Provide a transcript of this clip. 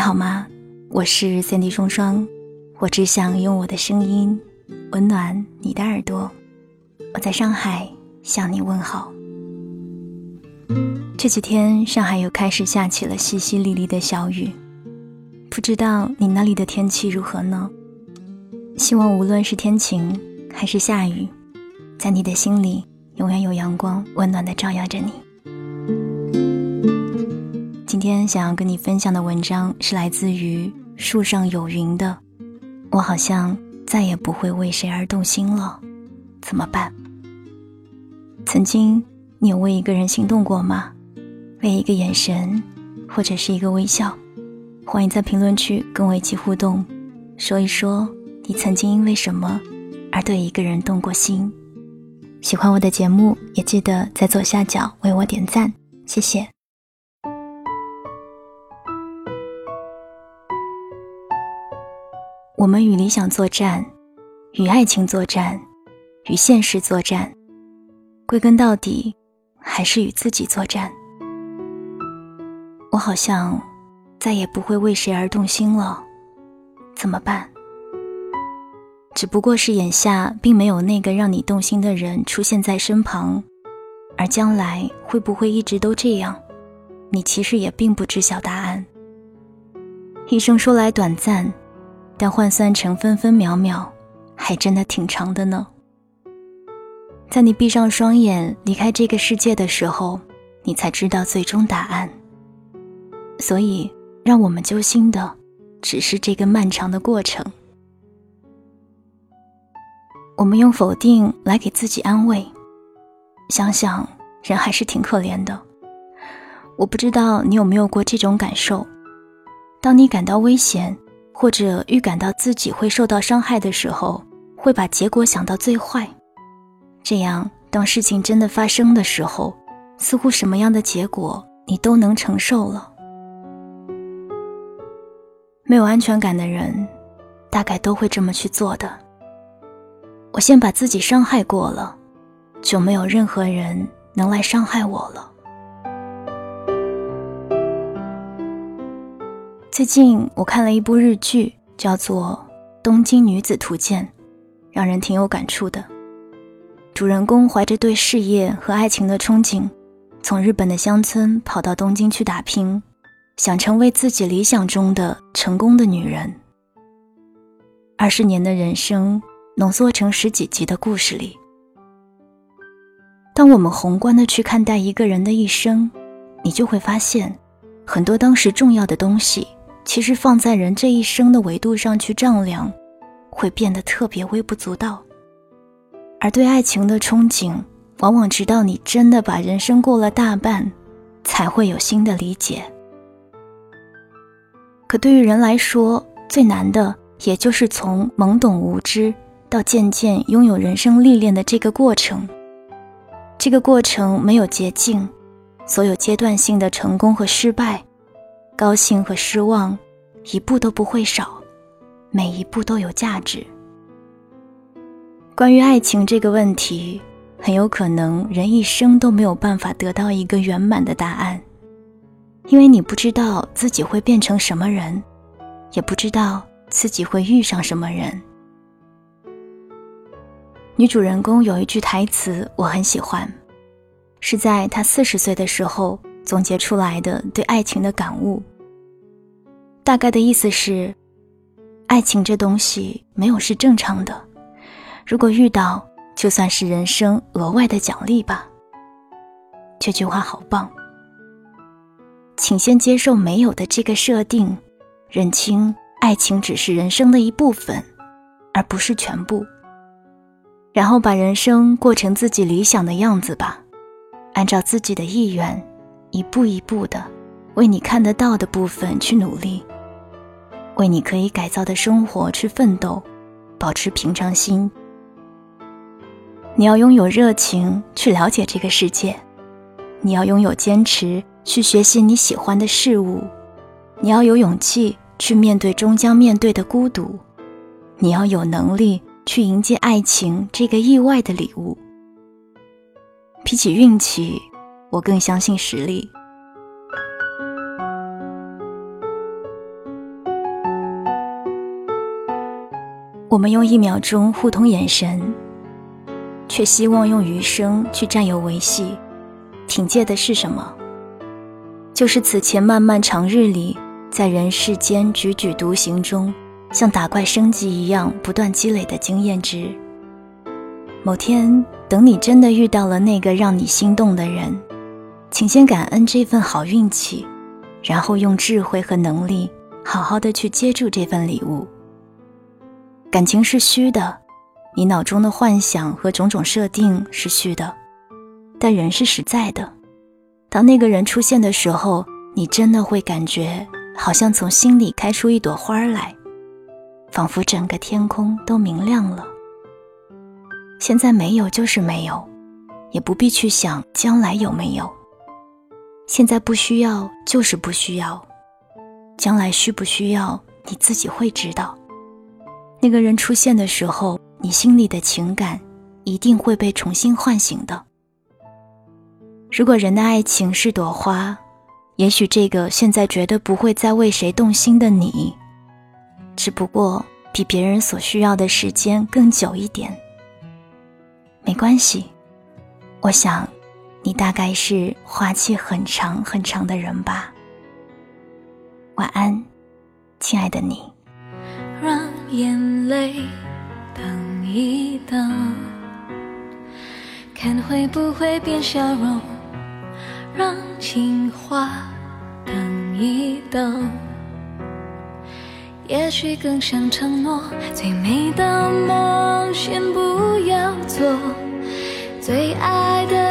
你好吗？我是三 D 双双，我只想用我的声音温暖你的耳朵。我在上海向你问好。这几天上海又开始下起了淅淅沥沥的小雨，不知道你那里的天气如何呢？希望无论是天晴还是下雨，在你的心里永远有阳光温暖的照耀着你。今天想要跟你分享的文章是来自于树上有云的。我好像再也不会为谁而动心了，怎么办？曾经你有为一个人心动过吗？为一个眼神，或者是一个微笑？欢迎在评论区跟我一起互动，说一说你曾经因为什么而对一个人动过心。喜欢我的节目，也记得在左下角为我点赞，谢谢。我们与理想作战，与爱情作战，与现实作战，归根到底，还是与自己作战。我好像再也不会为谁而动心了，怎么办？只不过是眼下并没有那个让你动心的人出现在身旁，而将来会不会一直都这样，你其实也并不知晓答案。一生说来短暂。但换算成分分秒秒，还真的挺长的呢。在你闭上双眼离开这个世界的时候，你才知道最终答案。所以，让我们揪心的，只是这个漫长的过程。我们用否定来给自己安慰，想想人还是挺可怜的。我不知道你有没有过这种感受，当你感到危险。或者预感到自己会受到伤害的时候，会把结果想到最坏，这样当事情真的发生的时候，似乎什么样的结果你都能承受了。没有安全感的人，大概都会这么去做的。我先把自己伤害过了，就没有任何人能来伤害我了。最近我看了一部日剧，叫做《东京女子图鉴》，让人挺有感触的。主人公怀着对事业和爱情的憧憬，从日本的乡村跑到东京去打拼，想成为自己理想中的成功的女人。二十年的人生浓缩成十几集的故事里，当我们宏观的去看待一个人的一生，你就会发现，很多当时重要的东西。其实放在人这一生的维度上去丈量，会变得特别微不足道。而对爱情的憧憬，往往直到你真的把人生过了大半，才会有新的理解。可对于人来说，最难的也就是从懵懂无知到渐渐拥有人生历练的这个过程。这个过程没有捷径，所有阶段性的成功和失败。高兴和失望，一步都不会少，每一步都有价值。关于爱情这个问题，很有可能人一生都没有办法得到一个圆满的答案，因为你不知道自己会变成什么人，也不知道自己会遇上什么人。女主人公有一句台词我很喜欢，是在她四十岁的时候总结出来的对爱情的感悟。大概的意思是，爱情这东西没有是正常的，如果遇到，就算是人生额外的奖励吧。这句话好棒，请先接受没有的这个设定，认清爱情只是人生的一部分，而不是全部。然后把人生过成自己理想的样子吧，按照自己的意愿，一步一步的为你看得到的部分去努力。为你可以改造的生活去奋斗，保持平常心。你要拥有热情去了解这个世界，你要拥有坚持去学习你喜欢的事物，你要有勇气去面对终将面对的孤独，你要有能力去迎接爱情这个意外的礼物。比起运气，我更相信实力。我们用一秒钟互通眼神却希望用余生去占有维系凭借的是什么？就是此前漫漫长日里在人世间踽踽独行中像打怪升级一样不断积累的经验值。某天等你真的遇到了那个让你心动的人请先感恩这份好运气，然后用智慧和能力，好好的去接住这份礼物。感情是虚的，你脑中的幻想和种种设定是虚的。但人是实在的，当那个人出现的时候，你真的会感觉好像从心里开出一朵花来，仿佛整个天空都明亮了。现在没有就是没有，也不必去想将来有没有。现在不需要就是不需要，将来需不需要你自己会知道。那个人出现的时候，你心里的情感一定会被重新唤醒的。如果人的爱情是朵花，也许这个现在绝对不会再为谁动心的你，只不过比别人所需要的时间更久一点。没关系，我想，你大概是花期很长很长的人吧。晚安，亲爱的你。让眼泪等一等，看会不会变笑容。让情话等一等，也许更像承诺。最美的梦先不要做，最爱的